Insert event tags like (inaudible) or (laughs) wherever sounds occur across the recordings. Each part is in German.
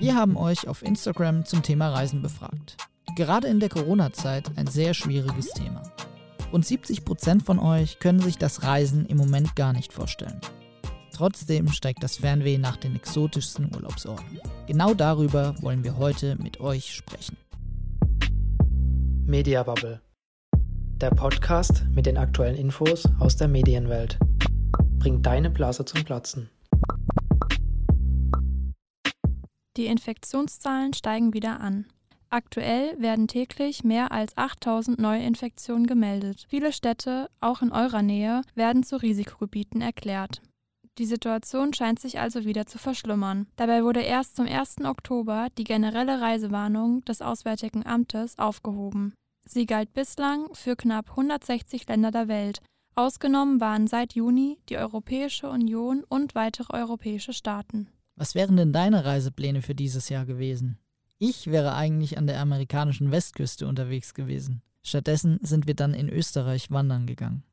Wir haben euch auf Instagram zum Thema Reisen befragt. Gerade in der Corona-Zeit ein sehr schwieriges Thema. Rund 70% von euch können sich das Reisen im Moment gar nicht vorstellen. Trotzdem steigt das Fernweh nach den exotischsten Urlaubsorten. Genau darüber wollen wir heute mit euch sprechen. Media Bubble. Der Podcast mit den aktuellen Infos aus der Medienwelt. Bringt deine Blase zum Platzen. Die Infektionszahlen steigen wieder an. Aktuell werden täglich mehr als 8000 Neuinfektionen gemeldet. Viele Städte, auch in eurer Nähe, werden zu Risikogebieten erklärt. Die Situation scheint sich also wieder zu verschlimmern. Dabei wurde erst zum 1. Oktober die generelle Reisewarnung des Auswärtigen Amtes aufgehoben. Sie galt bislang für knapp 160 Länder der Welt. Ausgenommen waren seit Juni die Europäische Union und weitere europäische Staaten. Was wären denn deine Reisepläne für dieses Jahr gewesen? Ich wäre eigentlich an der amerikanischen Westküste unterwegs gewesen. Stattdessen sind wir dann in Österreich wandern gegangen.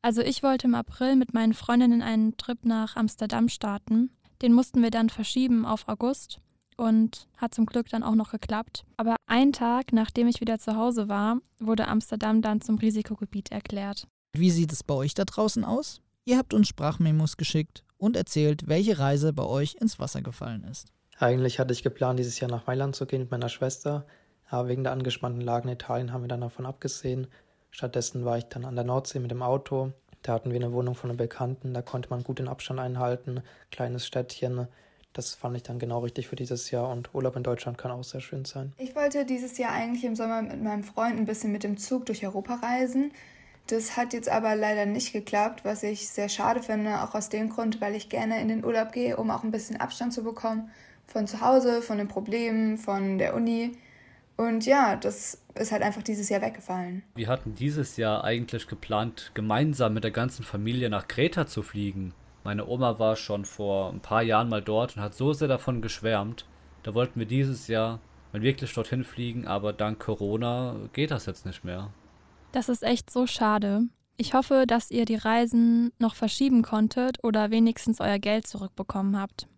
Also ich wollte im April mit meinen Freundinnen einen Trip nach Amsterdam starten. Den mussten wir dann verschieben auf August und hat zum Glück dann auch noch geklappt. Aber einen Tag, nachdem ich wieder zu Hause war, wurde Amsterdam dann zum Risikogebiet erklärt. Wie sieht es bei euch da draußen aus? Ihr habt uns Sprachmemos geschickt und erzählt, welche Reise bei euch ins Wasser gefallen ist. Eigentlich hatte ich geplant, dieses Jahr nach Mailand zu gehen mit meiner Schwester, aber wegen der angespannten Lage in Italien haben wir dann davon abgesehen Stattdessen war ich dann an der Nordsee mit dem Auto. Da hatten wir eine Wohnung von einem Bekannten, da konnte man gut den Abstand einhalten, kleines Städtchen. Das fand ich dann genau richtig für dieses Jahr und Urlaub in Deutschland kann auch sehr schön sein. Ich wollte dieses Jahr eigentlich im Sommer mit meinem Freund ein bisschen mit dem Zug durch Europa reisen. Das hat jetzt aber leider nicht geklappt, was ich sehr schade finde, auch aus dem Grund, weil ich gerne in den Urlaub gehe, um auch ein bisschen Abstand zu bekommen von zu Hause, von den Problemen, von der Uni. Und ja, das ist halt einfach dieses Jahr weggefallen. Wir hatten dieses Jahr eigentlich geplant, gemeinsam mit der ganzen Familie nach Kreta zu fliegen. Meine Oma war schon vor ein paar Jahren mal dort und hat so sehr davon geschwärmt. Da wollten wir dieses Jahr mal wirklich dorthin fliegen, aber dank Corona geht das jetzt nicht mehr. Das ist echt so schade. Ich hoffe, dass ihr die Reisen noch verschieben konntet oder wenigstens euer Geld zurückbekommen habt.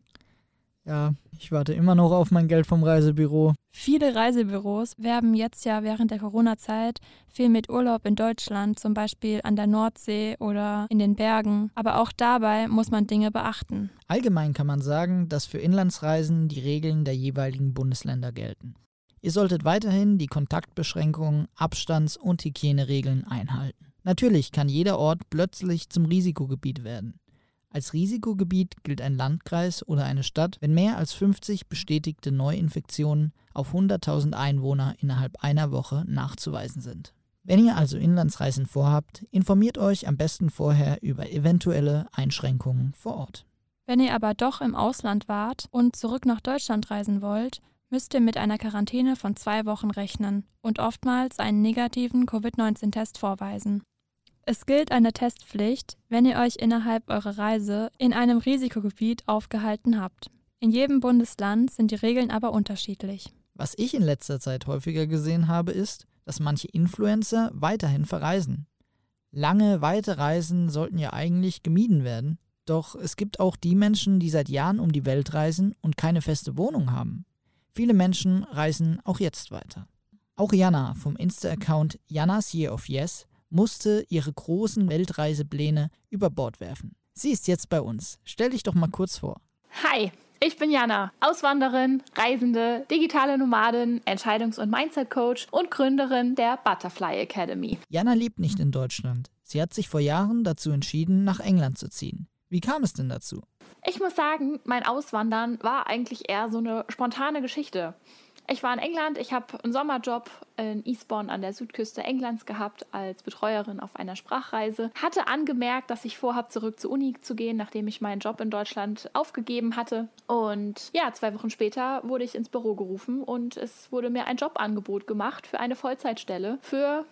Ja, ich warte immer noch auf mein Geld vom Reisebüro. Viele Reisebüros werben jetzt ja während der Corona-Zeit viel mit Urlaub in Deutschland, zum Beispiel an der Nordsee oder in den Bergen. Aber auch dabei muss man Dinge beachten. Allgemein kann man sagen, dass für Inlandsreisen die Regeln der jeweiligen Bundesländer gelten. Ihr solltet weiterhin die Kontaktbeschränkungen, Abstands- und Hygieneregeln einhalten. Natürlich kann jeder Ort plötzlich zum Risikogebiet werden. Als Risikogebiet gilt ein Landkreis oder eine Stadt, wenn mehr als 50 bestätigte Neuinfektionen auf 100.000 Einwohner innerhalb einer Woche nachzuweisen sind. Wenn ihr also Inlandsreisen vorhabt, informiert euch am besten vorher über eventuelle Einschränkungen vor Ort. Wenn ihr aber doch im Ausland wart und zurück nach Deutschland reisen wollt, müsst ihr mit einer Quarantäne von zwei Wochen rechnen und oftmals einen negativen Covid-19-Test vorweisen. Es gilt eine Testpflicht, wenn ihr euch innerhalb eurer Reise in einem Risikogebiet aufgehalten habt. In jedem Bundesland sind die Regeln aber unterschiedlich. Was ich in letzter Zeit häufiger gesehen habe, ist, dass manche Influencer weiterhin verreisen. Lange, weite Reisen sollten ja eigentlich gemieden werden. Doch es gibt auch die Menschen, die seit Jahren um die Welt reisen und keine feste Wohnung haben. Viele Menschen reisen auch jetzt weiter. Auch Jana vom Insta-Account Janas Year of Yes musste ihre großen Weltreisepläne über Bord werfen. Sie ist jetzt bei uns. Stell dich doch mal kurz vor. Hi, ich bin Jana, Auswanderin, Reisende, digitale Nomadin, Entscheidungs- und Mindset-Coach und Gründerin der Butterfly Academy. Jana lebt nicht in Deutschland. Sie hat sich vor Jahren dazu entschieden, nach England zu ziehen. Wie kam es denn dazu? Ich muss sagen, mein Auswandern war eigentlich eher so eine spontane Geschichte. Ich war in England, ich habe einen Sommerjob in Eastbourne an der Südküste Englands gehabt als Betreuerin auf einer Sprachreise. Hatte angemerkt, dass ich vorhabe, zurück zur Uni zu gehen, nachdem ich meinen Job in Deutschland aufgegeben hatte. Und ja, zwei Wochen später wurde ich ins Büro gerufen und es wurde mir ein Jobangebot gemacht für eine Vollzeitstelle für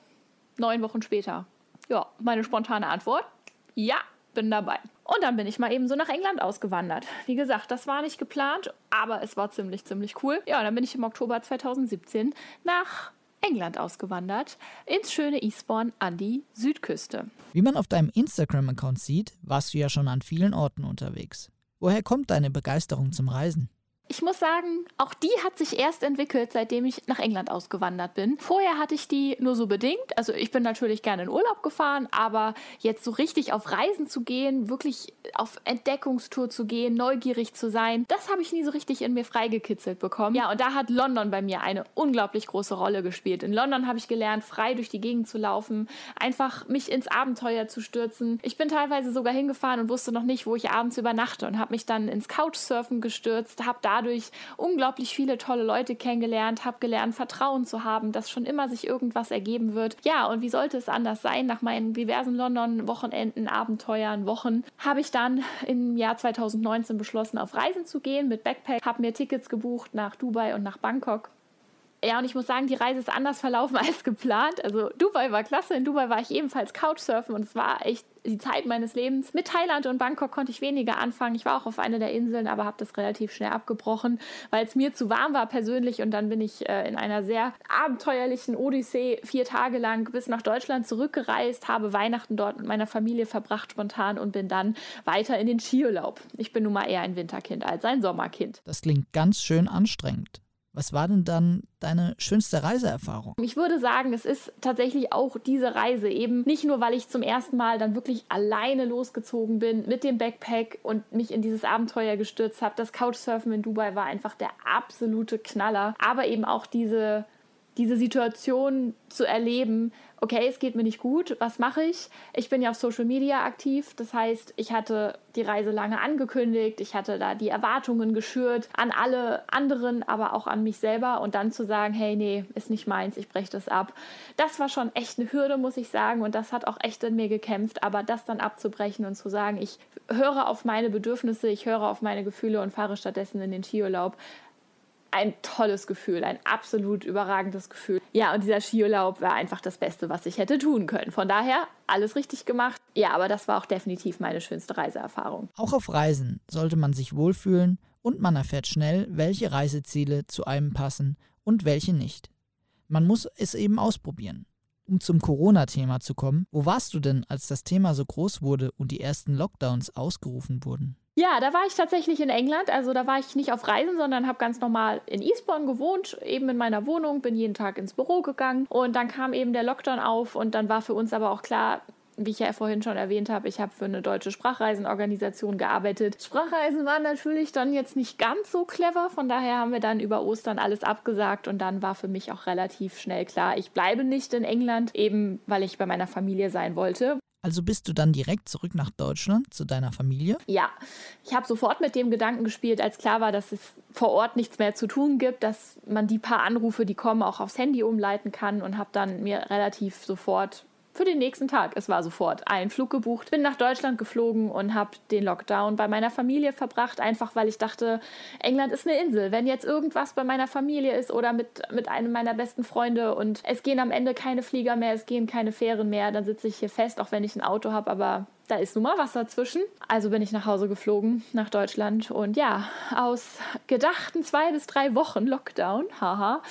neun Wochen später. Ja, meine spontane Antwort: Ja, bin dabei. Und dann bin ich mal eben so nach England ausgewandert. Wie gesagt, das war nicht geplant, aber es war ziemlich, ziemlich cool. Ja, dann bin ich im Oktober 2017 nach England ausgewandert, ins schöne Eastbourne an die Südküste. Wie man auf deinem Instagram-Account sieht, warst du ja schon an vielen Orten unterwegs. Woher kommt deine Begeisterung zum Reisen? Ich muss sagen, auch die hat sich erst entwickelt, seitdem ich nach England ausgewandert bin. Vorher hatte ich die nur so bedingt. Also ich bin natürlich gerne in Urlaub gefahren, aber jetzt so richtig auf Reisen zu gehen, wirklich auf Entdeckungstour zu gehen, neugierig zu sein, das habe ich nie so richtig in mir freigekitzelt bekommen. Ja, und da hat London bei mir eine unglaublich große Rolle gespielt. In London habe ich gelernt, frei durch die Gegend zu laufen, einfach mich ins Abenteuer zu stürzen. Ich bin teilweise sogar hingefahren und wusste noch nicht, wo ich abends übernachte und habe mich dann ins Couchsurfen gestürzt, habe da dadurch unglaublich viele tolle Leute kennengelernt, habe gelernt, Vertrauen zu haben, dass schon immer sich irgendwas ergeben wird. Ja, und wie sollte es anders sein? Nach meinen diversen London-Wochenenden, Abenteuern, Wochen, habe ich dann im Jahr 2019 beschlossen, auf Reisen zu gehen mit Backpack, habe mir Tickets gebucht nach Dubai und nach Bangkok ja, und ich muss sagen, die Reise ist anders verlaufen (laughs) als geplant. Also Dubai war klasse. In Dubai war ich ebenfalls Couchsurfen und es war echt die Zeit meines Lebens. Mit Thailand und Bangkok konnte ich weniger anfangen. Ich war auch auf einer der Inseln, aber habe das relativ schnell abgebrochen, weil es mir zu warm war persönlich. Und dann bin ich äh, in einer sehr abenteuerlichen Odyssee vier Tage lang bis nach Deutschland zurückgereist, habe Weihnachten dort mit meiner Familie verbracht spontan und bin dann weiter in den Skiurlaub. Ich bin nun mal eher ein Winterkind als ein Sommerkind. Das klingt ganz schön anstrengend. Was war denn dann deine schönste Reiseerfahrung? Ich würde sagen, es ist tatsächlich auch diese Reise. Eben nicht nur, weil ich zum ersten Mal dann wirklich alleine losgezogen bin mit dem Backpack und mich in dieses Abenteuer gestürzt habe. Das Couchsurfen in Dubai war einfach der absolute Knaller. Aber eben auch diese, diese Situation zu erleben, okay, es geht mir nicht gut, was mache ich? Ich bin ja auf Social Media aktiv, das heißt, ich hatte die Reise lange angekündigt, ich hatte da die Erwartungen geschürt an alle anderen, aber auch an mich selber. Und dann zu sagen, hey, nee, ist nicht meins, ich breche das ab. Das war schon echt eine Hürde, muss ich sagen, und das hat auch echt in mir gekämpft, aber das dann abzubrechen und zu sagen, ich höre auf meine Bedürfnisse, ich höre auf meine Gefühle und fahre stattdessen in den Skiurlaub, ein tolles Gefühl, ein absolut überragendes Gefühl. Ja, und dieser Skiurlaub war einfach das Beste, was ich hätte tun können. Von daher alles richtig gemacht. Ja, aber das war auch definitiv meine schönste Reiseerfahrung. Auch auf Reisen sollte man sich wohlfühlen und man erfährt schnell, welche Reiseziele zu einem passen und welche nicht. Man muss es eben ausprobieren. Um zum Corona-Thema zu kommen, wo warst du denn, als das Thema so groß wurde und die ersten Lockdowns ausgerufen wurden? Ja, da war ich tatsächlich in England. Also da war ich nicht auf Reisen, sondern habe ganz normal in Eastbourne gewohnt, eben in meiner Wohnung, bin jeden Tag ins Büro gegangen und dann kam eben der Lockdown auf und dann war für uns aber auch klar, wie ich ja vorhin schon erwähnt habe, ich habe für eine deutsche Sprachreisenorganisation gearbeitet. Sprachreisen waren natürlich dann jetzt nicht ganz so clever, von daher haben wir dann über Ostern alles abgesagt und dann war für mich auch relativ schnell klar, ich bleibe nicht in England, eben weil ich bei meiner Familie sein wollte. Also bist du dann direkt zurück nach Deutschland zu deiner Familie? Ja, ich habe sofort mit dem Gedanken gespielt, als klar war, dass es vor Ort nichts mehr zu tun gibt, dass man die paar Anrufe, die kommen, auch aufs Handy umleiten kann und habe dann mir relativ sofort für den nächsten Tag. Es war sofort ein Flug gebucht, bin nach Deutschland geflogen und habe den Lockdown bei meiner Familie verbracht, einfach weil ich dachte, England ist eine Insel. Wenn jetzt irgendwas bei meiner Familie ist oder mit, mit einem meiner besten Freunde und es gehen am Ende keine Flieger mehr, es gehen keine Fähren mehr, dann sitze ich hier fest, auch wenn ich ein Auto habe, aber da ist nun mal Wasser zwischen. Also bin ich nach Hause geflogen, nach Deutschland. Und ja, aus gedachten zwei bis drei Wochen Lockdown, haha,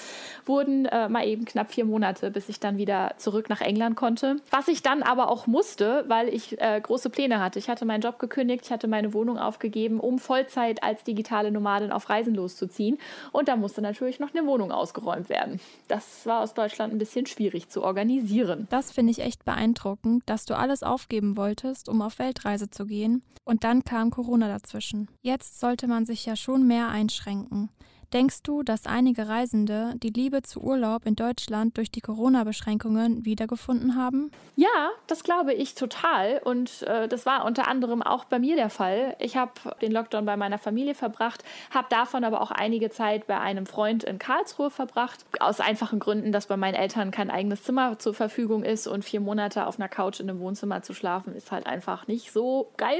wurden äh, mal eben knapp vier Monate, bis ich dann wieder zurück nach England konnte. Was ich dann aber auch musste, weil ich äh, große Pläne hatte. Ich hatte meinen Job gekündigt, ich hatte meine Wohnung aufgegeben, um Vollzeit als digitale Nomadin auf Reisen loszuziehen. Und da musste natürlich noch eine Wohnung ausgeräumt werden. Das war aus Deutschland ein bisschen schwierig zu organisieren. Das finde ich echt beeindruckend, dass du alles aufgeben wolltest, um auf Weltreise zu gehen. Und dann kam Corona dazwischen. Jetzt sollte man sich ja schon mehr einschränken. Denkst du, dass einige Reisende die Liebe zu Urlaub in Deutschland durch die Corona-Beschränkungen wiedergefunden haben? Ja, das glaube ich total. Und äh, das war unter anderem auch bei mir der Fall. Ich habe den Lockdown bei meiner Familie verbracht, habe davon aber auch einige Zeit bei einem Freund in Karlsruhe verbracht. Aus einfachen Gründen, dass bei meinen Eltern kein eigenes Zimmer zur Verfügung ist und vier Monate auf einer Couch in einem Wohnzimmer zu schlafen, ist halt einfach nicht so geil.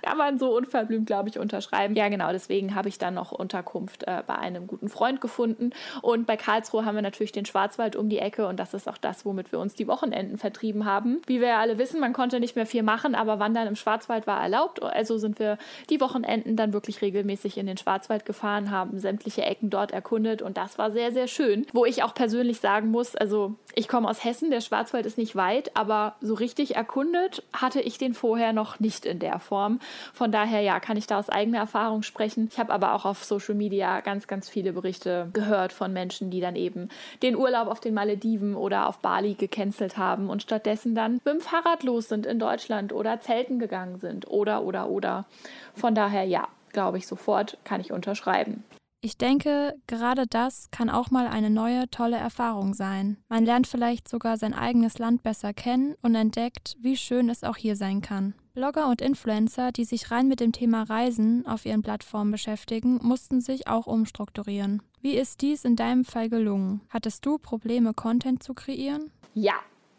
Kann man so unverblümt, glaube ich, unterschreiben. Ja, genau, deswegen habe ich dann noch Unterkunft äh, bei einem guten Freund gefunden. Und bei Karlsruhe haben wir natürlich den Schwarzwald um die Ecke und das ist auch das, womit wir uns die Wochenenden vertrieben haben. Wie wir ja alle wissen, man konnte nicht mehr viel machen, aber Wandern im Schwarzwald war erlaubt. Also sind wir die Wochenenden dann wirklich regelmäßig in den Schwarzwald gefahren, haben sämtliche Ecken dort erkundet und das war sehr, sehr schön. Wo ich auch persönlich sagen muss, also ich komme aus Hessen, der Schwarzwald ist nicht weit, aber so richtig erkundet hatte ich den vorher noch nicht in der Form. Von daher, ja, kann ich da aus eigener Erfahrung sprechen. Ich habe aber auch auf Social Media ganz, ganz viele Berichte gehört von Menschen, die dann eben den Urlaub auf den Malediven oder auf Bali gecancelt haben und stattdessen dann mit dem Fahrrad los sind in Deutschland oder Zelten gegangen sind oder, oder, oder. Von daher, ja, glaube ich sofort, kann ich unterschreiben. Ich denke, gerade das kann auch mal eine neue, tolle Erfahrung sein. Man lernt vielleicht sogar sein eigenes Land besser kennen und entdeckt, wie schön es auch hier sein kann. Blogger und Influencer, die sich rein mit dem Thema Reisen auf ihren Plattformen beschäftigen, mussten sich auch umstrukturieren. Wie ist dies in deinem Fall gelungen? Hattest du Probleme, Content zu kreieren? Ja,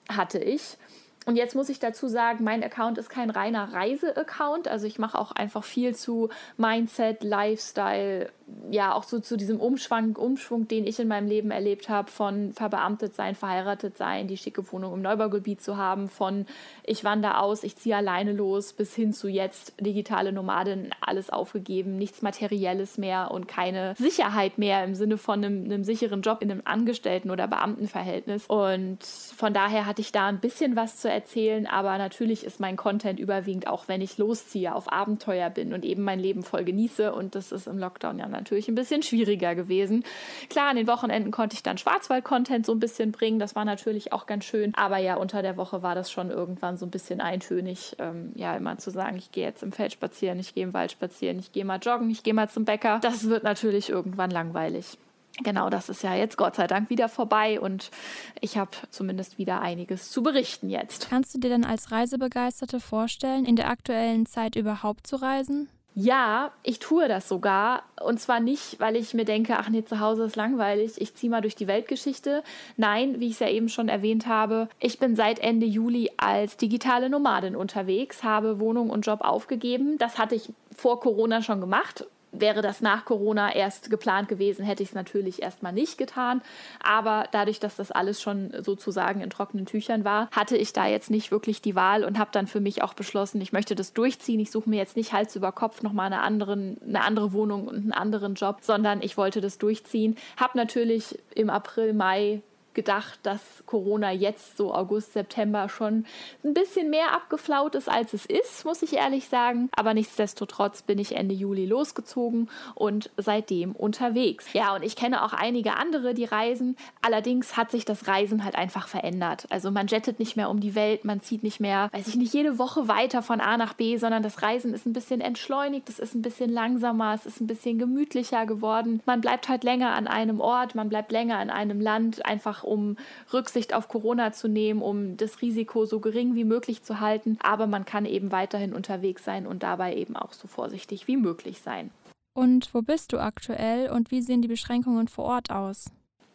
hatte ich. Und jetzt muss ich dazu sagen, mein Account ist kein reiner Reise-Account. Also ich mache auch einfach viel zu Mindset, Lifestyle, ja, auch so zu diesem Umschwung, Umschwung, den ich in meinem Leben erlebt habe, von verbeamtet sein, verheiratet sein, die schicke Wohnung im Neubaugebiet zu haben, von ich wandere aus, ich ziehe alleine los, bis hin zu jetzt digitale Nomadin, alles aufgegeben, nichts Materielles mehr und keine Sicherheit mehr im Sinne von einem, einem sicheren Job in einem Angestellten- oder Beamtenverhältnis. Und von daher hatte ich da ein bisschen was zu erzählen, aber natürlich ist mein Content überwiegend auch, wenn ich losziehe, auf Abenteuer bin und eben mein Leben voll genieße. Und das ist im Lockdown ja natürlich ein bisschen schwieriger gewesen. Klar, an den Wochenenden konnte ich dann Schwarzwald-Content so ein bisschen bringen. Das war natürlich auch ganz schön. Aber ja, unter der Woche war das schon irgendwann so ein bisschen eintönig, ähm, ja, immer zu sagen, ich gehe jetzt im Feld spazieren, ich gehe im Wald spazieren, ich gehe mal joggen, ich gehe mal zum Bäcker. Das wird natürlich irgendwann langweilig genau das ist ja jetzt Gott sei Dank wieder vorbei und ich habe zumindest wieder einiges zu berichten jetzt. Kannst du dir denn als Reisebegeisterte vorstellen, in der aktuellen Zeit überhaupt zu reisen? Ja, ich tue das sogar. Und zwar nicht, weil ich mir denke, ach nee, zu Hause ist langweilig, ich ziehe mal durch die Weltgeschichte. Nein, wie ich es ja eben schon erwähnt habe, ich bin seit Ende Juli als digitale Nomadin unterwegs, habe Wohnung und Job aufgegeben. Das hatte ich vor Corona schon gemacht Wäre das nach Corona erst geplant gewesen, hätte ich es natürlich erstmal nicht getan. Aber dadurch, dass das alles schon sozusagen in trockenen Tüchern war, hatte ich da jetzt nicht wirklich die Wahl und habe dann für mich auch beschlossen, ich möchte das durchziehen. Ich suche mir jetzt nicht Hals über Kopf nochmal eine, eine andere Wohnung und einen anderen Job, sondern ich wollte das durchziehen. Habe natürlich im April, Mai gedacht, dass Corona jetzt so August, September schon ein bisschen mehr abgeflaut ist, als es ist, muss ich ehrlich sagen. Aber nichtsdestotrotz bin ich Ende Juli losgezogen und seitdem unterwegs. Ja, und ich kenne auch einige andere, die reisen. Allerdings hat sich das Reisen halt einfach verändert. Also man jettet nicht mehr um die Welt, man zieht nicht mehr, weiß ich nicht, jede Woche weiter von A nach B, sondern das Reisen ist ein bisschen entschleunigt, es ist ein bisschen langsamer, es ist ein bisschen gemütlicher geworden. Man bleibt halt länger an einem Ort, man bleibt länger in einem Land, einfach um Rücksicht auf Corona zu nehmen, um das Risiko so gering wie möglich zu halten. Aber man kann eben weiterhin unterwegs sein und dabei eben auch so vorsichtig wie möglich sein. Und wo bist du aktuell und wie sehen die Beschränkungen vor Ort aus?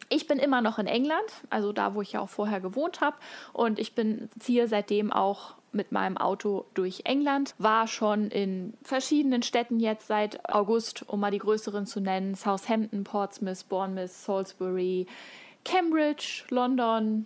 Ich bin immer noch in England, also da, wo ich ja auch vorher gewohnt habe. Und ich bin, ziehe seitdem auch mit meinem Auto durch England. War schon in verschiedenen Städten jetzt seit August, um mal die größeren zu nennen: Southampton, Portsmouth, Bournemouth, Salisbury, Cambridge, London.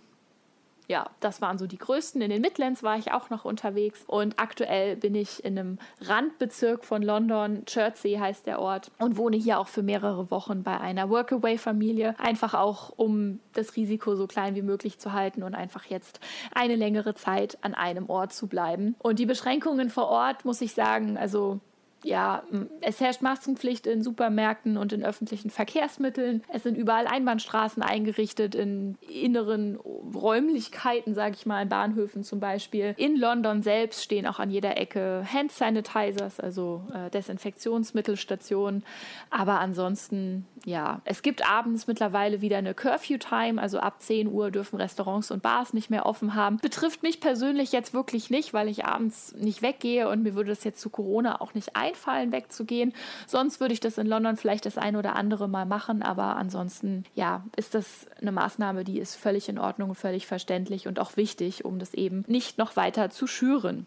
Ja, das waren so die größten. In den Midlands war ich auch noch unterwegs und aktuell bin ich in einem Randbezirk von London, Chertsey heißt der Ort, und wohne hier auch für mehrere Wochen bei einer Workaway-Familie. Einfach auch, um das Risiko so klein wie möglich zu halten und einfach jetzt eine längere Zeit an einem Ort zu bleiben. Und die Beschränkungen vor Ort, muss ich sagen, also ja, es herrscht Maskenpflicht in Supermärkten und in öffentlichen Verkehrsmitteln. Es sind überall Einbahnstraßen eingerichtet in inneren Räumlichkeiten, sage ich mal, in Bahnhöfen zum Beispiel. In London selbst stehen auch an jeder Ecke Hand Sanitizers, also äh, Desinfektionsmittelstationen. Aber ansonsten, ja, es gibt abends mittlerweile wieder eine Curfew-Time, also ab 10 Uhr dürfen Restaurants und Bars nicht mehr offen haben. Betrifft mich persönlich jetzt wirklich nicht, weil ich abends nicht weggehe und mir würde das jetzt zu Corona auch nicht ein einfallen, wegzugehen. Sonst würde ich das in London vielleicht das ein oder andere Mal machen, aber ansonsten, ja, ist das eine Maßnahme, die ist völlig in Ordnung völlig verständlich und auch wichtig, um das eben nicht noch weiter zu schüren.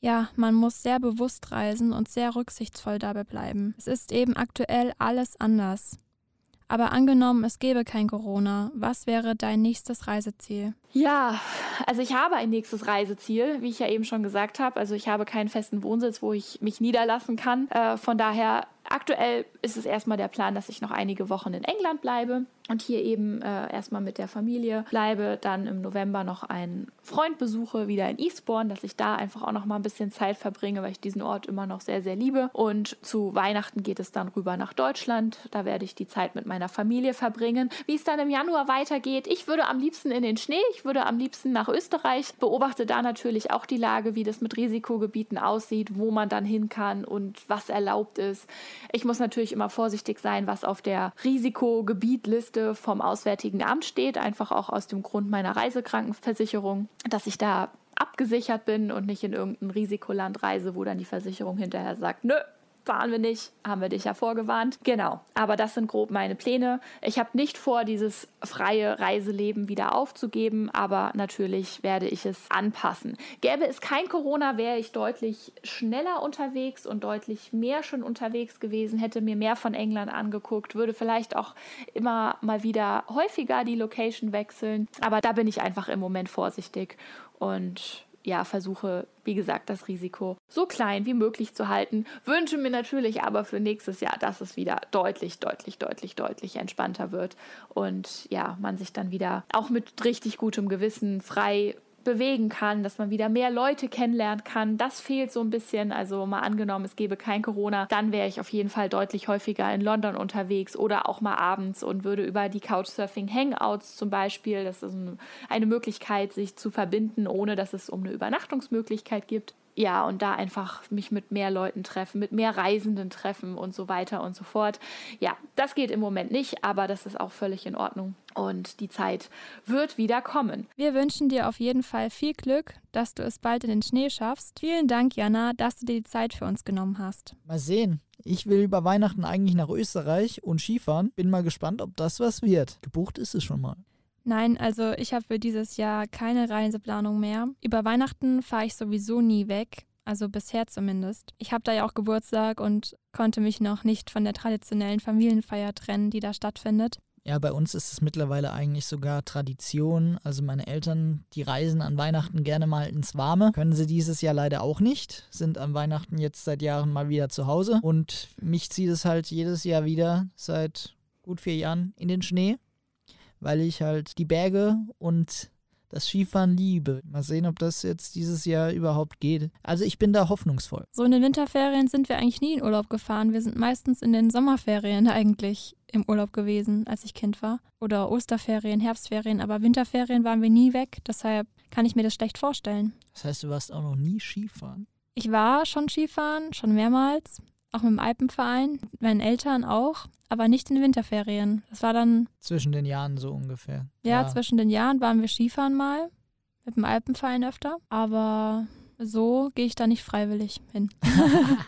Ja, man muss sehr bewusst reisen und sehr rücksichtsvoll dabei bleiben. Es ist eben aktuell alles anders. Aber angenommen, es gäbe kein Corona, was wäre dein nächstes Reiseziel? Ja, also ich habe ein nächstes Reiseziel, wie ich ja eben schon gesagt habe. Also ich habe keinen festen Wohnsitz, wo ich mich niederlassen kann. Äh, von daher Aktuell ist es erstmal der Plan, dass ich noch einige Wochen in England bleibe und hier eben äh, erstmal mit der Familie bleibe, dann im November noch einen Freund besuche, wieder in Eastbourne, dass ich da einfach auch noch mal ein bisschen Zeit verbringe, weil ich diesen Ort immer noch sehr, sehr liebe. Und zu Weihnachten geht es dann rüber nach Deutschland. Da werde ich die Zeit mit meiner Familie verbringen. Wie es dann im Januar weitergeht, ich würde am liebsten in den Schnee, ich würde am liebsten nach Österreich, beobachte da natürlich auch die Lage, wie das mit Risikogebieten aussieht, wo man dann hin kann und was erlaubt ist. Ich muss natürlich immer vorsichtig sein, was auf der Risikogebietliste vom Auswärtigen Amt steht, einfach auch aus dem Grund meiner Reisekrankenversicherung, dass ich da abgesichert bin und nicht in irgendein Risikoland reise, wo dann die Versicherung hinterher sagt, nö, fahren wir nicht, haben wir dich ja vorgewarnt. Genau, aber das sind grob meine Pläne. Ich habe nicht vor, dieses freie Reiseleben wieder aufzugeben, aber natürlich werde ich es anpassen. Gäbe es kein Corona, wäre ich deutlich schneller unterwegs und deutlich mehr schon unterwegs gewesen, hätte mir mehr von England angeguckt, würde vielleicht auch immer mal wieder häufiger die Location wechseln, aber da bin ich einfach im Moment vorsichtig und ja, versuche, wie gesagt, das Risiko so klein wie möglich zu halten. Wünsche mir natürlich aber für nächstes Jahr, dass es wieder deutlich, deutlich, deutlich, deutlich entspannter wird und ja, man sich dann wieder auch mit richtig gutem Gewissen frei bewegen kann, dass man wieder mehr Leute kennenlernen kann. Das fehlt so ein bisschen. Also mal angenommen, es gäbe kein Corona, dann wäre ich auf jeden Fall deutlich häufiger in London unterwegs oder auch mal abends und würde über die Couchsurfing Hangouts zum Beispiel, das ist eine Möglichkeit, sich zu verbinden, ohne dass es um eine Übernachtungsmöglichkeit gibt, ja, und da einfach mich mit mehr Leuten treffen, mit mehr Reisenden treffen und so weiter und so fort. Ja, das geht im Moment nicht, aber das ist auch völlig in Ordnung. Und die Zeit wird wieder kommen. Wir wünschen dir auf jeden Fall viel Glück, dass du es bald in den Schnee schaffst. Vielen Dank, Jana, dass du dir die Zeit für uns genommen hast. Mal sehen. Ich will über Weihnachten eigentlich nach Österreich und Skifahren. Bin mal gespannt, ob das was wird. Gebucht ist es schon mal. Nein, also ich habe für dieses Jahr keine Reiseplanung mehr. Über Weihnachten fahre ich sowieso nie weg, also bisher zumindest. Ich habe da ja auch Geburtstag und konnte mich noch nicht von der traditionellen Familienfeier trennen, die da stattfindet. Ja, bei uns ist es mittlerweile eigentlich sogar Tradition. Also meine Eltern, die reisen an Weihnachten gerne mal ins Warme. Können sie dieses Jahr leider auch nicht. Sind an Weihnachten jetzt seit Jahren mal wieder zu Hause. Und mich zieht es halt jedes Jahr wieder seit gut vier Jahren in den Schnee weil ich halt die Berge und das Skifahren liebe. Mal sehen, ob das jetzt dieses Jahr überhaupt geht. Also ich bin da hoffnungsvoll. So in den Winterferien sind wir eigentlich nie in Urlaub gefahren. Wir sind meistens in den Sommerferien (laughs) eigentlich im Urlaub gewesen, als ich Kind war. Oder Osterferien, Herbstferien. Aber Winterferien waren wir nie weg. Deshalb kann ich mir das schlecht vorstellen. Das heißt, du warst auch noch nie Skifahren? Ich war schon Skifahren, schon mehrmals auch mit dem Alpenverein, meinen Eltern auch, aber nicht in den Winterferien. Das war dann. Zwischen den Jahren so ungefähr. Ja, ja, zwischen den Jahren waren wir Skifahren mal, mit dem Alpenverein öfter, aber so gehe ich da nicht freiwillig hin. (laughs)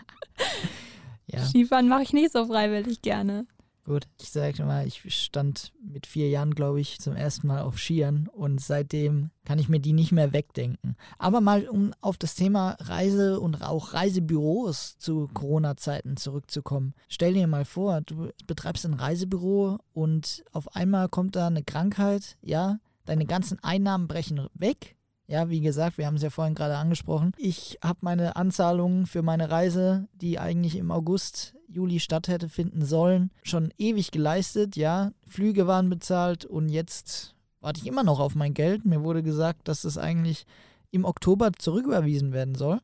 (laughs) ja. Skifahren mache ich nicht so freiwillig gerne. Gut, ich sage mal, ich stand mit vier Jahren, glaube ich, zum ersten Mal auf Skiern und seitdem kann ich mir die nicht mehr wegdenken. Aber mal, um auf das Thema Reise und auch Reisebüros zu Corona-Zeiten zurückzukommen. Stell dir mal vor, du betreibst ein Reisebüro und auf einmal kommt da eine Krankheit, ja, deine ganzen Einnahmen brechen weg. Ja, wie gesagt, wir haben es ja vorhin gerade angesprochen. Ich habe meine Anzahlungen für meine Reise, die eigentlich im August Juli statt hätte finden sollen, schon ewig geleistet, ja. Flüge waren bezahlt und jetzt warte ich immer noch auf mein Geld. Mir wurde gesagt, dass es eigentlich im Oktober zurücküberwiesen werden soll.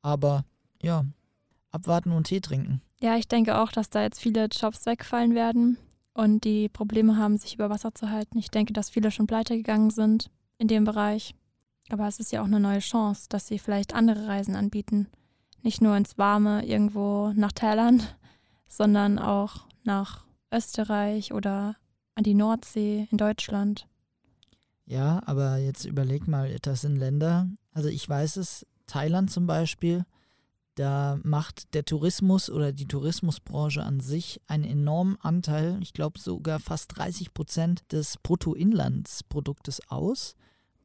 Aber ja, abwarten und Tee trinken. Ja, ich denke auch, dass da jetzt viele Jobs wegfallen werden und die Probleme haben, sich über Wasser zu halten. Ich denke, dass viele schon pleite gegangen sind in dem Bereich. Aber es ist ja auch eine neue Chance, dass sie vielleicht andere Reisen anbieten nicht nur ins Warme irgendwo nach Thailand, (laughs) sondern auch nach Österreich oder an die Nordsee in Deutschland. Ja, aber jetzt überleg mal, das sind Länder, also ich weiß es, Thailand zum Beispiel, da macht der Tourismus oder die Tourismusbranche an sich einen enormen Anteil, ich glaube sogar fast 30 Prozent des Bruttoinlandsproduktes aus.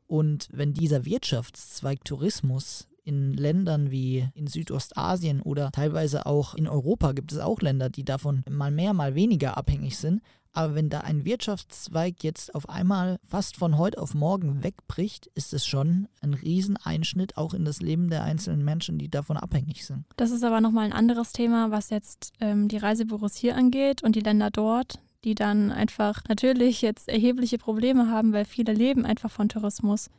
Und wenn dieser Wirtschaftszweig Tourismus in Ländern wie in Südostasien oder teilweise auch in Europa gibt es auch Länder, die davon mal mehr, mal weniger abhängig sind. Aber wenn da ein Wirtschaftszweig jetzt auf einmal fast von heute auf morgen wegbricht, ist es schon ein Rieseneinschnitt auch in das Leben der einzelnen Menschen, die davon abhängig sind. Das ist aber nochmal ein anderes Thema, was jetzt ähm, die Reisebüros hier angeht und die Länder dort, die dann einfach natürlich jetzt erhebliche Probleme haben, weil viele leben einfach von Tourismus.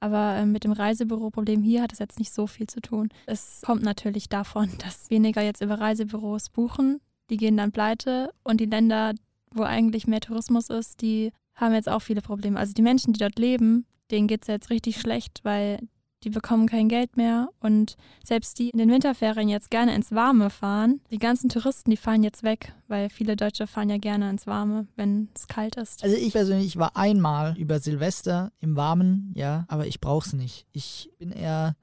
Aber äh, mit dem Reisebüroproblem hier hat es jetzt nicht so viel zu tun. Es kommt natürlich davon, (laughs) dass weniger jetzt über Reisebüros buchen. Die gehen dann pleite und die Länder, wo eigentlich mehr Tourismus ist, die haben jetzt auch viele Probleme. Also die Menschen, die dort leben, denen geht es jetzt richtig schlecht, weil die bekommen kein Geld mehr und selbst die in den Winterferien jetzt gerne ins Warme fahren, die ganzen Touristen, die fahren jetzt weg, weil viele Deutsche fahren ja gerne ins Warme, wenn es kalt ist. Also ich persönlich war einmal über Silvester im Warmen, ja, aber ich brauche es nicht. Ich bin eher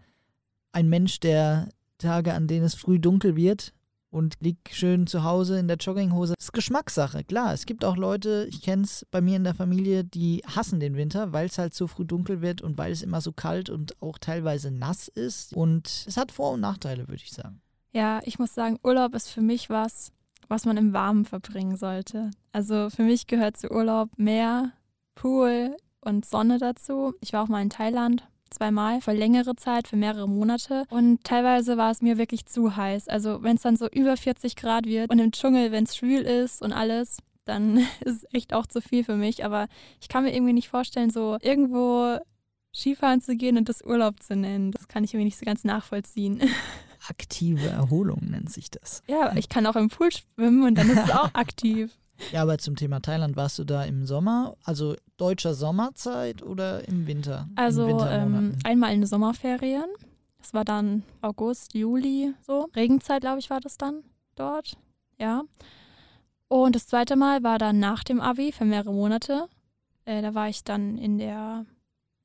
ein Mensch, der Tage, an denen es früh dunkel wird, und lieg schön zu Hause in der Jogginghose. Das ist Geschmackssache, klar. Es gibt auch Leute, ich kenne es bei mir in der Familie, die hassen den Winter, weil es halt so früh dunkel wird und weil es immer so kalt und auch teilweise nass ist. Und es hat Vor- und Nachteile, würde ich sagen. Ja, ich muss sagen, Urlaub ist für mich was, was man im Warmen verbringen sollte. Also für mich gehört zu Urlaub Meer, Pool und Sonne dazu. Ich war auch mal in Thailand zweimal für längere Zeit, für mehrere Monate. Und teilweise war es mir wirklich zu heiß. Also wenn es dann so über 40 Grad wird und im Dschungel, wenn es schwül ist und alles, dann (laughs) ist es echt auch zu viel für mich. Aber ich kann mir irgendwie nicht vorstellen, so irgendwo Skifahren zu gehen und das Urlaub zu nennen. Das kann ich irgendwie nicht so ganz nachvollziehen. (laughs) Aktive Erholung nennt sich das. Ja, ich kann auch im Pool schwimmen und dann ist es auch (laughs) aktiv. Ja, aber zum Thema Thailand, warst du da im Sommer, also deutscher Sommerzeit oder im Winter? Also ähm, einmal in den Sommerferien. Das war dann August, Juli, so. Regenzeit, glaube ich, war das dann dort. Ja. Und das zweite Mal war dann nach dem Abi für mehrere Monate. Äh, da war ich dann in der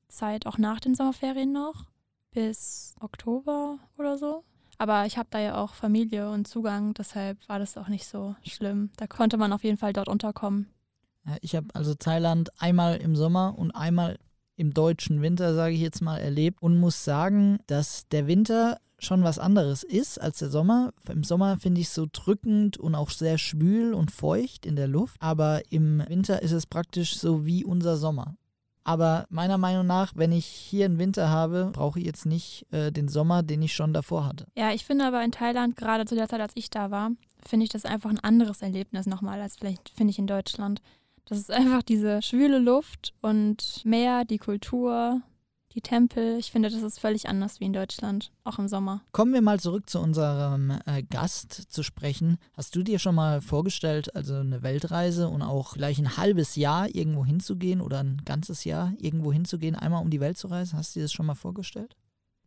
Zeit auch nach den Sommerferien noch bis Oktober oder so. Aber ich habe da ja auch Familie und Zugang, deshalb war das auch nicht so schlimm. Da konnte man auf jeden Fall dort unterkommen. Ich habe also Thailand einmal im Sommer und einmal im deutschen Winter, sage ich jetzt mal, erlebt und muss sagen, dass der Winter schon was anderes ist als der Sommer. Im Sommer finde ich es so drückend und auch sehr schwül und feucht in der Luft, aber im Winter ist es praktisch so wie unser Sommer. Aber meiner Meinung nach, wenn ich hier einen Winter habe, brauche ich jetzt nicht äh, den Sommer, den ich schon davor hatte. Ja, ich finde aber in Thailand, gerade zu der Zeit, als ich da war, finde ich das einfach ein anderes Erlebnis nochmal, als vielleicht finde ich in Deutschland. Das ist einfach diese schwüle Luft und Meer, die Kultur, die Tempel. Ich finde, das ist völlig anders wie in Deutschland, auch im Sommer. Kommen wir mal zurück zu unserem äh, Gast zu sprechen. Hast du dir schon mal vorgestellt, also eine Weltreise und auch vielleicht ein halbes Jahr irgendwo hinzugehen oder ein ganzes Jahr irgendwo hinzugehen, einmal um die Welt zu reisen? Hast du dir das schon mal vorgestellt?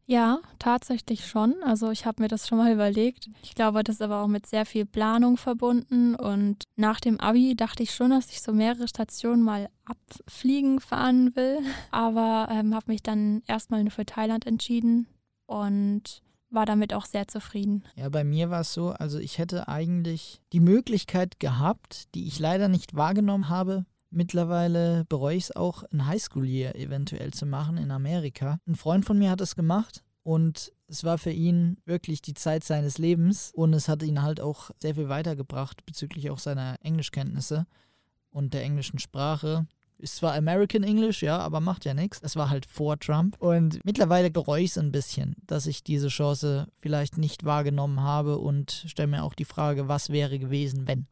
Ja, tatsächlich schon. Also ich habe mir das schon mal überlegt. Ich glaube, das ist aber auch mit sehr viel Planung verbunden. Und nach dem ABI dachte ich schon, dass ich so mehrere Stationen mal abfliegen fahren will. Aber ähm, habe mich dann erstmal nur für Thailand entschieden und war damit auch sehr zufrieden. Ja, bei mir war es so, also ich hätte eigentlich die Möglichkeit gehabt, die ich leider nicht wahrgenommen habe, Mittlerweile bereue ich es auch, ein Highschool-Year eventuell zu machen in Amerika. Ein Freund von mir hat es gemacht und es war für ihn wirklich die Zeit seines Lebens und es hat ihn halt auch sehr viel weitergebracht bezüglich auch seiner Englischkenntnisse und der englischen Sprache. Ist zwar American English, ja, aber macht ja nichts. Es war halt vor Trump. Und mittlerweile bereue ich es ein bisschen, dass ich diese Chance vielleicht nicht wahrgenommen habe und stelle mir auch die Frage, was wäre gewesen, wenn.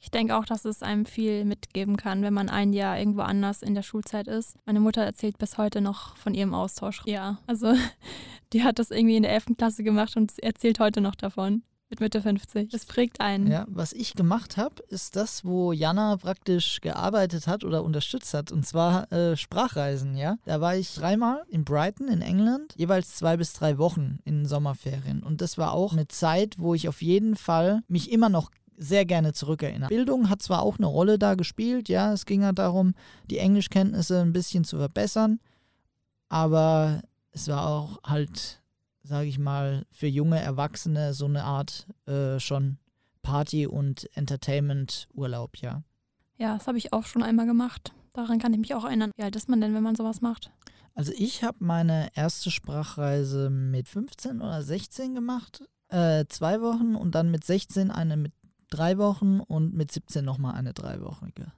Ich denke auch, dass es einem viel mitgeben kann, wenn man ein Jahr irgendwo anders in der Schulzeit ist. Meine Mutter erzählt bis heute noch von ihrem Austausch. Ja, also (laughs) die hat das irgendwie in der 11. Klasse gemacht und erzählt heute noch davon. Mit Mitte 50. Das prägt einen. Ja, was ich gemacht habe, ist das, wo Jana praktisch gearbeitet hat oder unterstützt hat, und zwar äh, Sprachreisen, ja. Da war ich dreimal in Brighton in England, jeweils zwei bis drei Wochen in Sommerferien. Und das war auch eine Zeit, wo ich auf jeden Fall mich immer noch sehr gerne zurückerinnern. Bildung hat zwar auch eine Rolle da gespielt, ja, es ging halt darum, die Englischkenntnisse ein bisschen zu verbessern, aber es war auch halt, sage ich mal, für junge Erwachsene so eine Art äh, schon Party- und Entertainment-Urlaub, ja. Ja, das habe ich auch schon einmal gemacht. Daran kann ich mich auch erinnern. Wie alt ist man denn, wenn man sowas macht? Also ich habe meine erste Sprachreise mit 15 oder 16 gemacht, äh, zwei Wochen und dann mit 16 eine mit drei Wochen und mit 17 nochmal eine dreiwöchige.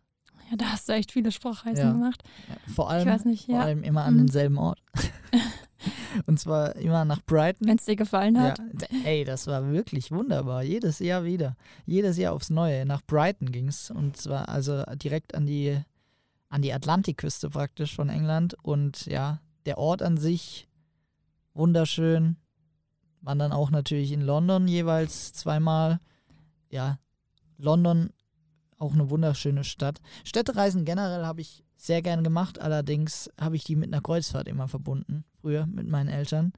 Ja, da hast du echt viele Sprachreisen Ja. gemacht. Ja, vor allem, nicht, vor ja. allem immer an Mhm. denselben Ort. (laughs) und zwar immer nach Brighton. Wenn es dir gefallen Ja, hat. d- ey, das war wirklich wunderbar. Jedes Jahr wieder. Jedes Jahr aufs Neue. Nach Brighton ging es. Und zwar also direkt an die, an die Atlantikküste praktisch von England. Und ja, der Ort an sich wunderschön. Waren dann auch natürlich in London jeweils zweimal. Ja, London auch eine wunderschöne Stadt. Städtereisen generell habe ich sehr gern gemacht. Allerdings habe ich die mit einer Kreuzfahrt immer verbunden. Früher mit meinen Eltern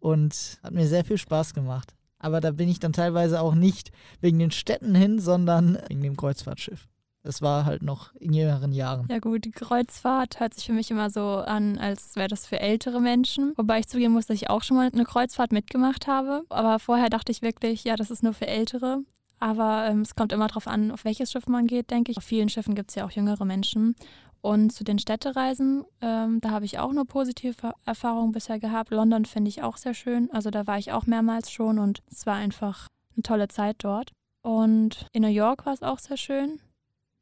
und hat mir sehr viel Spaß gemacht. Aber da bin ich dann teilweise auch nicht wegen den Städten hin, sondern wegen dem Kreuzfahrtschiff. Das war halt noch in jüngeren Jahren. Ja gut, die Kreuzfahrt hört sich für mich immer so an, als wäre das für ältere Menschen. Wobei ich zugeben muss, dass ich auch schon mal eine Kreuzfahrt mitgemacht habe. Aber vorher dachte ich wirklich, ja, das ist nur für Ältere. Aber ähm, es kommt immer darauf an, auf welches Schiff man geht, denke ich. Auf vielen Schiffen gibt es ja auch jüngere Menschen. Und zu den Städtereisen, ähm, da habe ich auch nur positive Erfahrungen bisher gehabt. London finde ich auch sehr schön. Also da war ich auch mehrmals schon und es war einfach eine tolle Zeit dort. Und in New York war es auch sehr schön.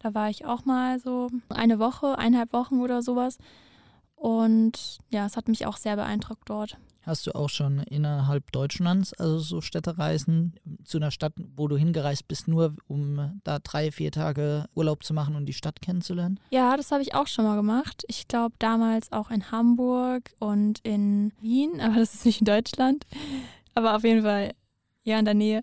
Da war ich auch mal so eine Woche, eineinhalb Wochen oder sowas. Und ja, es hat mich auch sehr beeindruckt dort. Hast du auch schon innerhalb Deutschlands, also so Städtereisen zu einer Stadt, wo du hingereist bist, nur um da drei, vier Tage Urlaub zu machen und die Stadt kennenzulernen? Ja, das habe ich auch schon mal gemacht. Ich glaube damals auch in Hamburg und in Wien, (laughs) aber das ist nicht in Deutschland. Aber auf jeden Fall ja in der Nähe.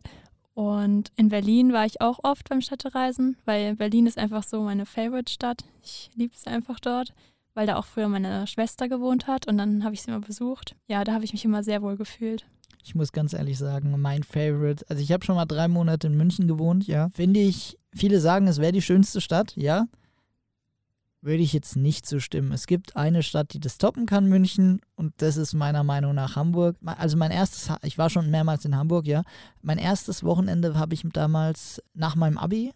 Und in Berlin war ich auch oft beim Städtereisen, weil Berlin ist einfach so meine Favorite-Stadt. Ich liebe es einfach dort, weil da auch früher meine Schwester gewohnt hat und dann habe ich sie immer besucht. Ja, da habe ich mich immer sehr wohl gefühlt. Ich muss ganz ehrlich sagen, mein Favorite, also ich habe schon mal drei Monate in München gewohnt, ja. Finde ich, viele sagen, es wäre die schönste Stadt, ja. Würde ich jetzt nicht so stimmen. Es gibt eine Stadt, die das toppen kann, München, und das ist meiner Meinung nach Hamburg. Also mein erstes, ich war schon mehrmals in Hamburg, ja. Mein erstes Wochenende habe ich damals nach meinem Abi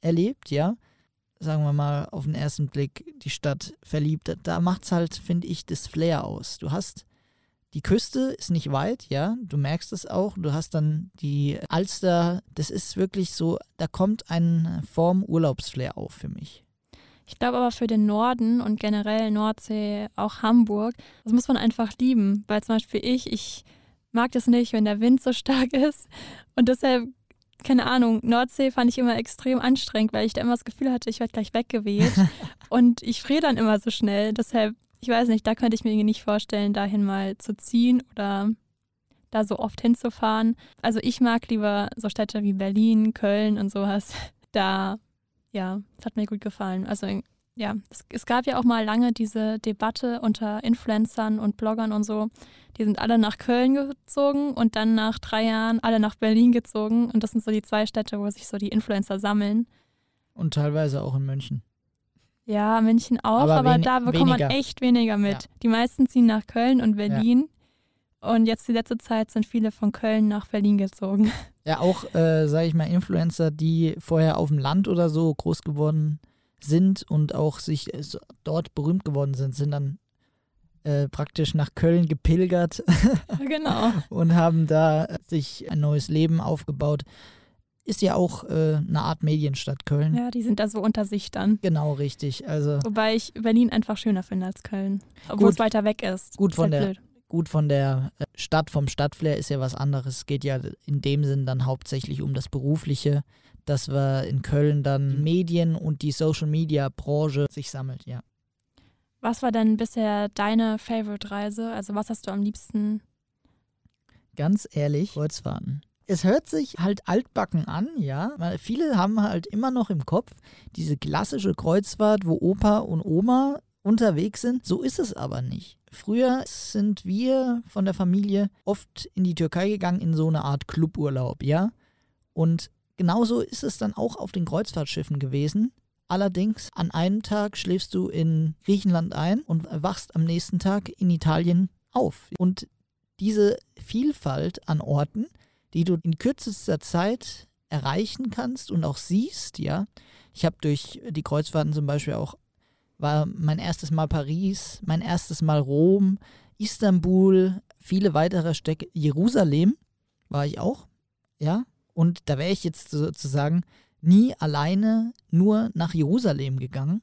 erlebt, ja. Sagen wir mal auf den ersten Blick die Stadt verliebt. Da macht es halt, finde ich, das Flair aus. Du hast die Küste ist nicht weit, ja, du merkst es auch. Du hast dann die Alster, das ist wirklich so, da kommt eine Form Urlaubsflair auf für mich. Ich glaube aber für den Norden und generell Nordsee, auch Hamburg, das muss man einfach lieben. Weil zum Beispiel ich, ich mag das nicht, wenn der Wind so stark (laughs) ist. Und deshalb, keine Ahnung, Nordsee fand ich immer extrem anstrengend, weil ich da immer das Gefühl hatte, ich werde gleich weggeweht. (laughs) und ich friere dann immer so schnell. Deshalb, ich weiß nicht, da könnte ich mir nicht vorstellen, dahin mal zu ziehen oder da so oft hinzufahren. Also ich mag lieber so Städte wie Berlin, Köln und sowas. (laughs) Da ja, es hat mir gut gefallen. Also ja, es, es, gab ja auch mal lange diese Debatte unter Influencern und Bloggern und so. Die sind alle nach Köln gezogen und dann nach drei Jahren alle nach Berlin gezogen. Und das sind so die zwei Städte, wo sich so die Influencer sammeln. Und teilweise auch in München. Ja, München auch, aber, aber da bekommt weniger. man echt weniger mit. Ja. Die meisten ziehen nach Köln und Berlin. Ja. Und jetzt die letzte Zeit sind viele von Köln nach Berlin gezogen. Ja, auch, äh, sage ich mal, Influencer, die vorher auf dem Land oder so groß geworden sind und auch sich äh, dort berühmt geworden sind, sind dann äh, praktisch nach Köln gepilgert genau. (laughs) und haben da sich ein neues Leben aufgebaut. Ist ja auch äh, eine Art Medienstadt Köln. Ja, die sind da so unter sich dann. Genau, richtig. Also Wobei ich Berlin einfach schöner finde als Köln, obwohl es weiter weg ist. Gut ist von halt der blöd. gut von der äh, Stadt, vom Stadtflair ist ja was anderes. Es geht ja in dem Sinn dann hauptsächlich um das Berufliche, dass wir in Köln dann die Medien und die Social Media Branche sich sammelt, ja. Was war denn bisher deine Favorite-Reise? Also was hast du am liebsten? Ganz ehrlich, Kreuzfahrten. Es hört sich halt altbacken an, ja. Weil viele haben halt immer noch im Kopf diese klassische Kreuzfahrt, wo Opa und Oma unterwegs sind. So ist es aber nicht. Früher sind wir von der Familie oft in die Türkei gegangen in so eine Art Cluburlaub, ja. Und genauso ist es dann auch auf den Kreuzfahrtschiffen gewesen. Allerdings an einem Tag schläfst du in Griechenland ein und wachst am nächsten Tag in Italien auf. Und diese Vielfalt an Orten, die du in kürzester Zeit erreichen kannst und auch siehst, ja. Ich habe durch die Kreuzfahrten zum Beispiel auch war mein erstes Mal Paris, mein erstes Mal Rom, Istanbul, viele weitere Städte. Jerusalem war ich auch, ja. Und da wäre ich jetzt sozusagen nie alleine nur nach Jerusalem gegangen,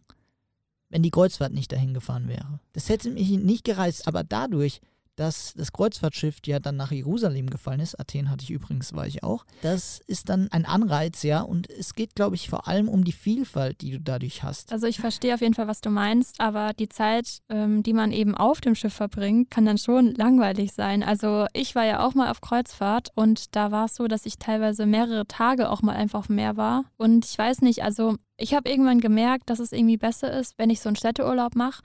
wenn die Kreuzfahrt nicht dahin gefahren wäre. Das hätte mich nicht gereizt, aber dadurch, dass das Kreuzfahrtschiff ja dann nach Jerusalem gefallen ist, Athen hatte ich übrigens, war ich auch, das ist dann ein Anreiz, ja, und es geht, glaube ich, vor allem um die Vielfalt, die du dadurch hast. Also ich verstehe auf jeden Fall, was du meinst, aber die Zeit, ähm, die man eben auf dem Schiff verbringt, kann dann schon langweilig sein. Also ich war ja auch mal auf Kreuzfahrt und da war es so, dass ich teilweise mehrere Tage auch mal einfach Meer war und ich weiß nicht, also ich habe irgendwann gemerkt, dass es irgendwie besser ist, wenn ich so einen Städteurlaub mache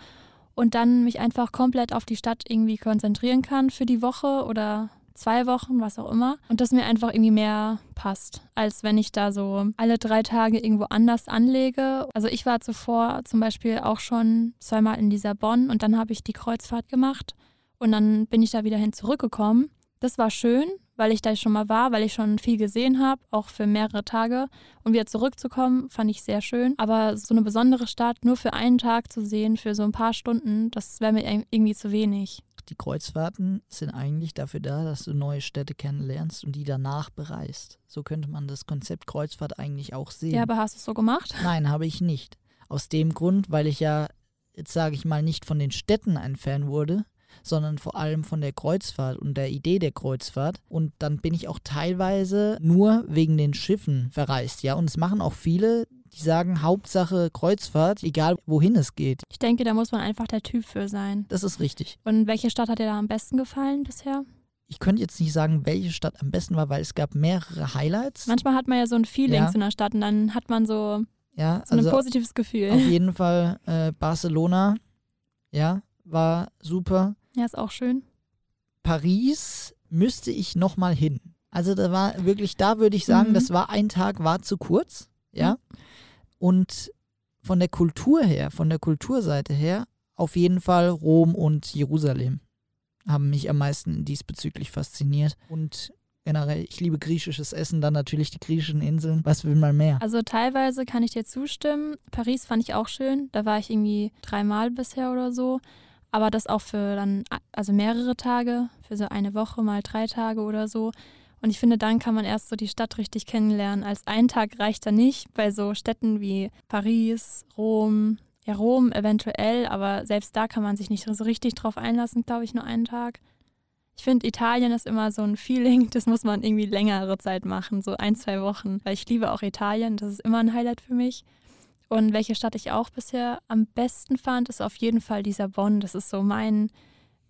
und dann mich einfach komplett auf die Stadt irgendwie konzentrieren kann für die Woche oder zwei Wochen, was auch immer. Und das mir einfach irgendwie mehr passt, als wenn ich da so alle drei Tage irgendwo anders anlege. Also ich war zuvor zum Beispiel auch schon zweimal in Lissabon und dann habe ich die Kreuzfahrt gemacht und dann bin ich da wieder hin zurückgekommen. Das war schön, weil ich da schon mal war, weil ich schon viel gesehen habe, auch für mehrere Tage. Und wieder zurückzukommen, fand ich sehr schön. Aber so eine besondere Stadt nur für einen Tag zu sehen, für so ein paar Stunden, das wäre mir irgendwie zu wenig. Die Kreuzfahrten sind eigentlich dafür da, dass du neue Städte kennenlernst und die danach bereist. So könnte man das Konzept Kreuzfahrt eigentlich auch sehen. Ja, aber hast du es so gemacht? (laughs) Nein, habe ich nicht. Aus dem Grund, weil ich ja, jetzt sage ich mal, nicht von den Städten ein Fan wurde, sondern vor allem von der Kreuzfahrt und der Idee der Kreuzfahrt. Und dann bin ich auch teilweise nur wegen den Schiffen verreist, ja. Und es machen auch viele, die sagen Hauptsache Kreuzfahrt, egal wohin es geht. Ich denke, da muss man einfach der Typ für sein. Das ist richtig. Und welche Stadt hat dir da am besten gefallen bisher? Ich könnte jetzt nicht sagen, welche Stadt am besten war, weil es gab mehrere Highlights. Manchmal hat man ja so ein Feeling ja. zu einer Stadt und dann hat man so, ja, so also ein positives Gefühl. Auf jeden Fall äh, Barcelona, ja, war super. Ja, ist auch schön. Paris müsste ich nochmal hin. Also da war wirklich, da würde ich sagen, mhm. das war ein Tag, war zu kurz, ja. Mhm. Und von der Kultur her, von der Kulturseite her, auf jeden Fall Rom und Jerusalem haben mich am meisten diesbezüglich fasziniert. Und generell, ich liebe griechisches Essen, dann natürlich die griechischen Inseln. Was will man mehr? Also teilweise kann ich dir zustimmen. Paris fand ich auch schön. Da war ich irgendwie dreimal bisher oder so aber das auch für dann, also mehrere Tage, für so eine Woche, mal drei Tage oder so. Und ich finde, dann kann man erst so die Stadt richtig kennenlernen. Als ein Tag reicht da nicht bei so Städten wie Paris, Rom, ja, Rom eventuell, aber selbst da kann man sich nicht so richtig drauf einlassen, glaube ich, nur einen Tag. Ich finde, Italien ist immer so ein Feeling, das muss man irgendwie längere Zeit machen, so ein, zwei Wochen, weil ich liebe auch Italien, das ist immer ein Highlight für mich. Und welche Stadt ich auch bisher am besten fand, ist auf jeden Fall Lissabon. Das ist so mein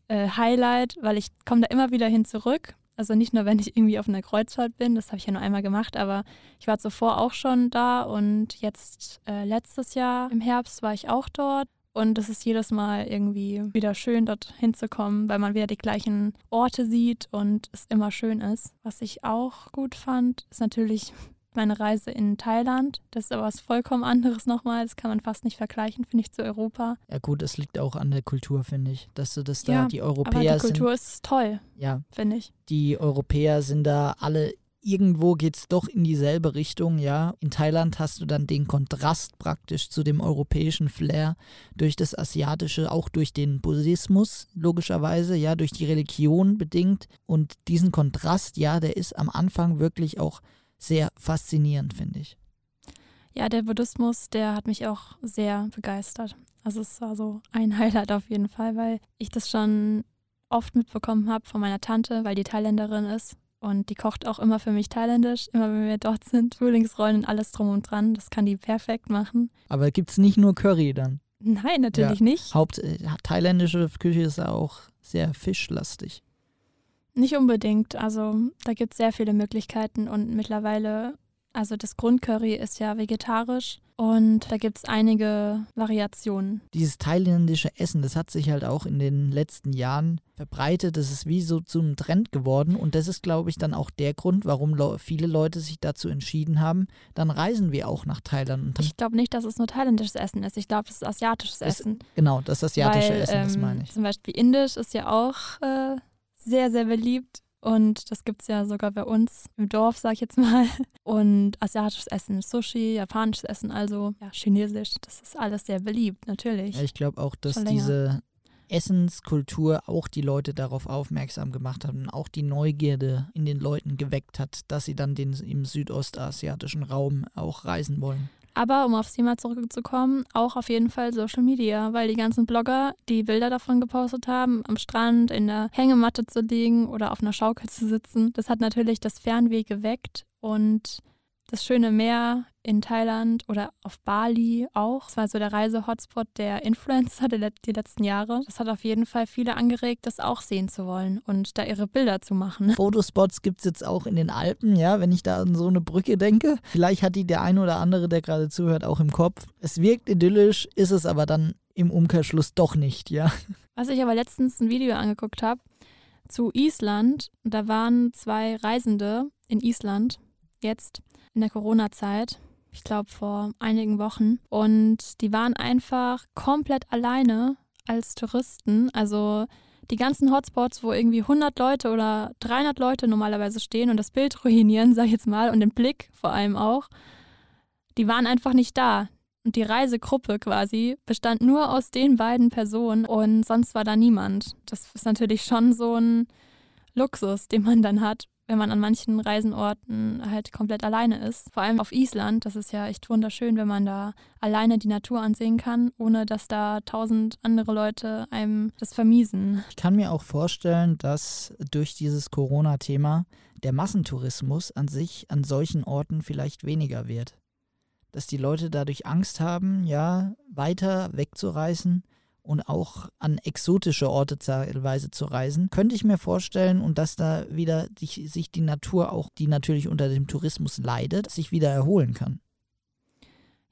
äh, Highlight, weil ich komme da immer wieder hin zurück. Also nicht nur, wenn ich irgendwie auf einer Kreuzfahrt bin, das habe ich ja nur einmal gemacht, aber ich war zuvor auch schon da und jetzt äh, letztes Jahr im Herbst war ich auch dort. Und es ist jedes Mal irgendwie wieder schön, dort hinzukommen, weil man wieder die gleichen Orte sieht und es immer schön ist. Was ich auch gut fand, ist natürlich meine Reise in Thailand. Das ist aber was vollkommen anderes nochmal. Das kann man fast nicht vergleichen, finde ich, zu Europa. Ja gut, es liegt auch an der Kultur, finde ich. Dass du das da, ja, die Europäer aber die Kultur sind, ist toll, ja, finde ich. Die Europäer sind da alle irgendwo geht es doch in dieselbe Richtung, ja. In Thailand hast du dann den Kontrast praktisch zu dem europäischen Flair durch das Asiatische, auch durch den Buddhismus, logischerweise, ja, durch die Religion bedingt. Und diesen Kontrast, ja, der ist am Anfang wirklich auch sehr faszinierend, finde ich. Ja, der Buddhismus, der hat mich auch sehr begeistert. Also es war so ein (laughs) Highlight auf jeden Fall, weil ich das schon oft mitbekommen habe von meiner Tante, weil die Thailänderin ist. Und die kocht auch immer für mich thailändisch, immer wenn wir dort sind. (laughs) Frühlingsrollen und alles drum und dran. Das kann die perfekt machen. Aber gibt es nicht nur Curry dann? Nein, natürlich ja. nicht. Haupt äh, thailändische Küche ist auch sehr fischlastig. Nicht unbedingt. Also da gibt es sehr viele Möglichkeiten und mittlerweile, also das Grundcurry ist ja vegetarisch und da gibt es einige Variationen. Dieses thailändische Essen, das hat sich halt auch in den letzten Jahren verbreitet. Das ist wie so zum Trend geworden und das ist, glaube ich, dann auch der Grund, warum viele Leute sich dazu entschieden haben. Dann reisen wir auch nach Thailand. ich glaube nicht, dass es nur thailändisches Essen ist. Ich glaube, es ist asiatisches Essen. Es, genau, das asiatische Weil, Essen, das ähm, meine ich. Zum Beispiel indisch ist ja auch... Äh, sehr, sehr beliebt. Und das gibt es ja sogar bei uns im Dorf, sag ich jetzt mal. (laughs) Und asiatisches Essen, Sushi, japanisches Essen, also ja, chinesisch, das ist alles sehr beliebt, natürlich. Ja, ich glaube auch, dass diese Essenskultur auch die Leute darauf aufmerksam gemacht hat und auch die Neugierde in den Leuten geweckt hat, dass sie dann den, im südostasiatischen Raum auch reisen wollen. Aber um aufs Thema zurückzukommen, auch auf jeden Fall Social Media, weil die ganzen Blogger, die Bilder davon gepostet haben, am Strand in der Hängematte zu liegen oder auf einer Schaukel zu sitzen, das hat natürlich das Fernweh geweckt und das schöne Meer in Thailand oder auf Bali auch. Das war so der Reise-Hotspot der Influencer der, die letzten Jahre. Das hat auf jeden Fall viele angeregt, das auch sehen zu wollen und da ihre Bilder zu machen. Fotospots gibt es jetzt auch in den Alpen, ja, wenn ich da an so eine Brücke denke. Vielleicht hat die der ein oder andere, der gerade zuhört, auch im Kopf. Es wirkt idyllisch, ist es aber dann im Umkehrschluss doch nicht, ja. Was ich aber letztens ein Video angeguckt habe zu Island, da waren zwei Reisende in Island jetzt in der Corona-Zeit. Ich glaube vor einigen Wochen. Und die waren einfach komplett alleine als Touristen. Also die ganzen Hotspots, wo irgendwie 100 Leute oder 300 Leute normalerweise stehen und das Bild ruinieren, sag ich jetzt mal, und den Blick vor allem auch, die waren einfach nicht da. Und die Reisegruppe quasi bestand nur aus den beiden Personen und sonst war da niemand. Das ist natürlich schon so ein Luxus, den man dann hat, wenn man an manchen Reisenorten halt komplett alleine ist. Vor allem auf Island, das ist ja echt wunderschön, wenn man da alleine die Natur ansehen kann, ohne dass da tausend andere Leute einem das vermiesen. Ich kann mir auch vorstellen, dass durch dieses Corona-Thema der Massentourismus an sich an solchen Orten vielleicht weniger wird. Dass die Leute dadurch Angst haben, ja, weiter wegzureisen und auch an exotische Orte teilweise zu reisen, könnte ich mir vorstellen und dass da wieder sich, sich die Natur auch, die natürlich unter dem Tourismus leidet, sich wieder erholen kann.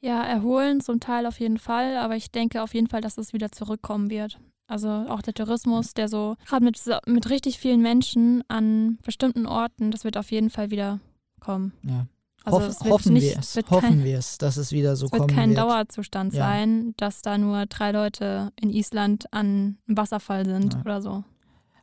Ja, erholen zum Teil auf jeden Fall, aber ich denke auf jeden Fall, dass es wieder zurückkommen wird. Also auch der Tourismus, der so gerade mit, mit richtig vielen Menschen an bestimmten Orten, das wird auf jeden Fall wieder kommen. Ja. Also Hoff, hoffen nicht, wir es, hoffen wir es, dass es wieder so kommt. Es wird kein wird. Dauerzustand ja. sein, dass da nur drei Leute in Island an einem Wasserfall sind ja. oder so.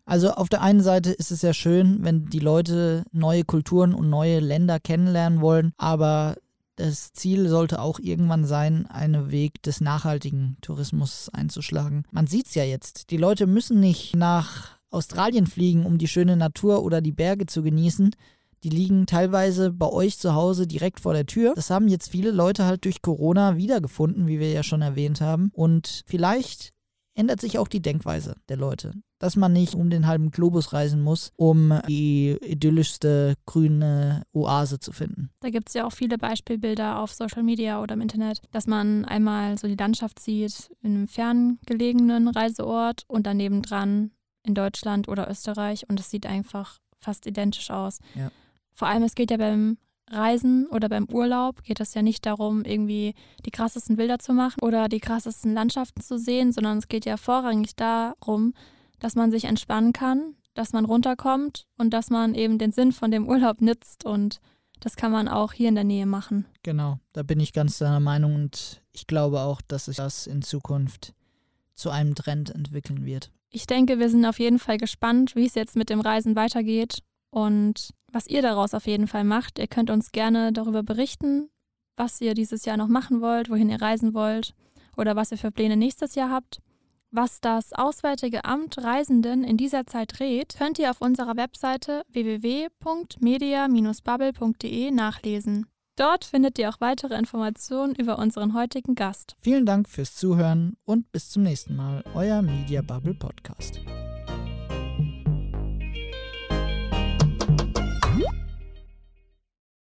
Also auf der einen Seite ist es ja schön, wenn die Leute neue Kulturen und neue Länder kennenlernen wollen, aber das Ziel sollte auch irgendwann sein, einen Weg des nachhaltigen Tourismus einzuschlagen. Man sieht es ja jetzt. Die Leute müssen nicht nach Australien fliegen, um die schöne Natur oder die Berge zu genießen, die liegen teilweise bei euch zu Hause direkt vor der Tür. Das haben jetzt viele Leute halt durch Corona wiedergefunden, wie wir ja schon erwähnt haben. Und vielleicht ändert sich auch die Denkweise der Leute. Dass man nicht um den halben Globus reisen muss, um die idyllischste grüne Oase zu finden. Da gibt es ja auch viele Beispielbilder auf Social Media oder im Internet, dass man einmal so die Landschaft sieht in einem ferngelegenen Reiseort und daneben dran in Deutschland oder Österreich und es sieht einfach fast identisch aus. Ja. Vor allem, es geht ja beim Reisen oder beim Urlaub, geht es ja nicht darum, irgendwie die krassesten Bilder zu machen oder die krassesten Landschaften zu sehen, sondern es geht ja vorrangig darum, dass man sich entspannen kann, dass man runterkommt und dass man eben den Sinn von dem Urlaub nützt und das kann man auch hier in der Nähe machen. Genau, da bin ich ganz deiner Meinung und ich glaube auch, dass sich das in Zukunft zu einem Trend entwickeln wird. Ich denke, wir sind auf jeden Fall gespannt, wie es jetzt mit dem Reisen weitergeht und was ihr daraus auf jeden Fall macht. Ihr könnt uns gerne darüber berichten, was ihr dieses Jahr noch machen wollt, wohin ihr reisen wollt oder was ihr für Pläne nächstes Jahr habt. Was das Auswärtige Amt Reisenden in dieser Zeit rät, könnt ihr auf unserer Webseite www.media-bubble.de nachlesen. Dort findet ihr auch weitere Informationen über unseren heutigen Gast. Vielen Dank fürs Zuhören und bis zum nächsten Mal, euer Media Bubble Podcast.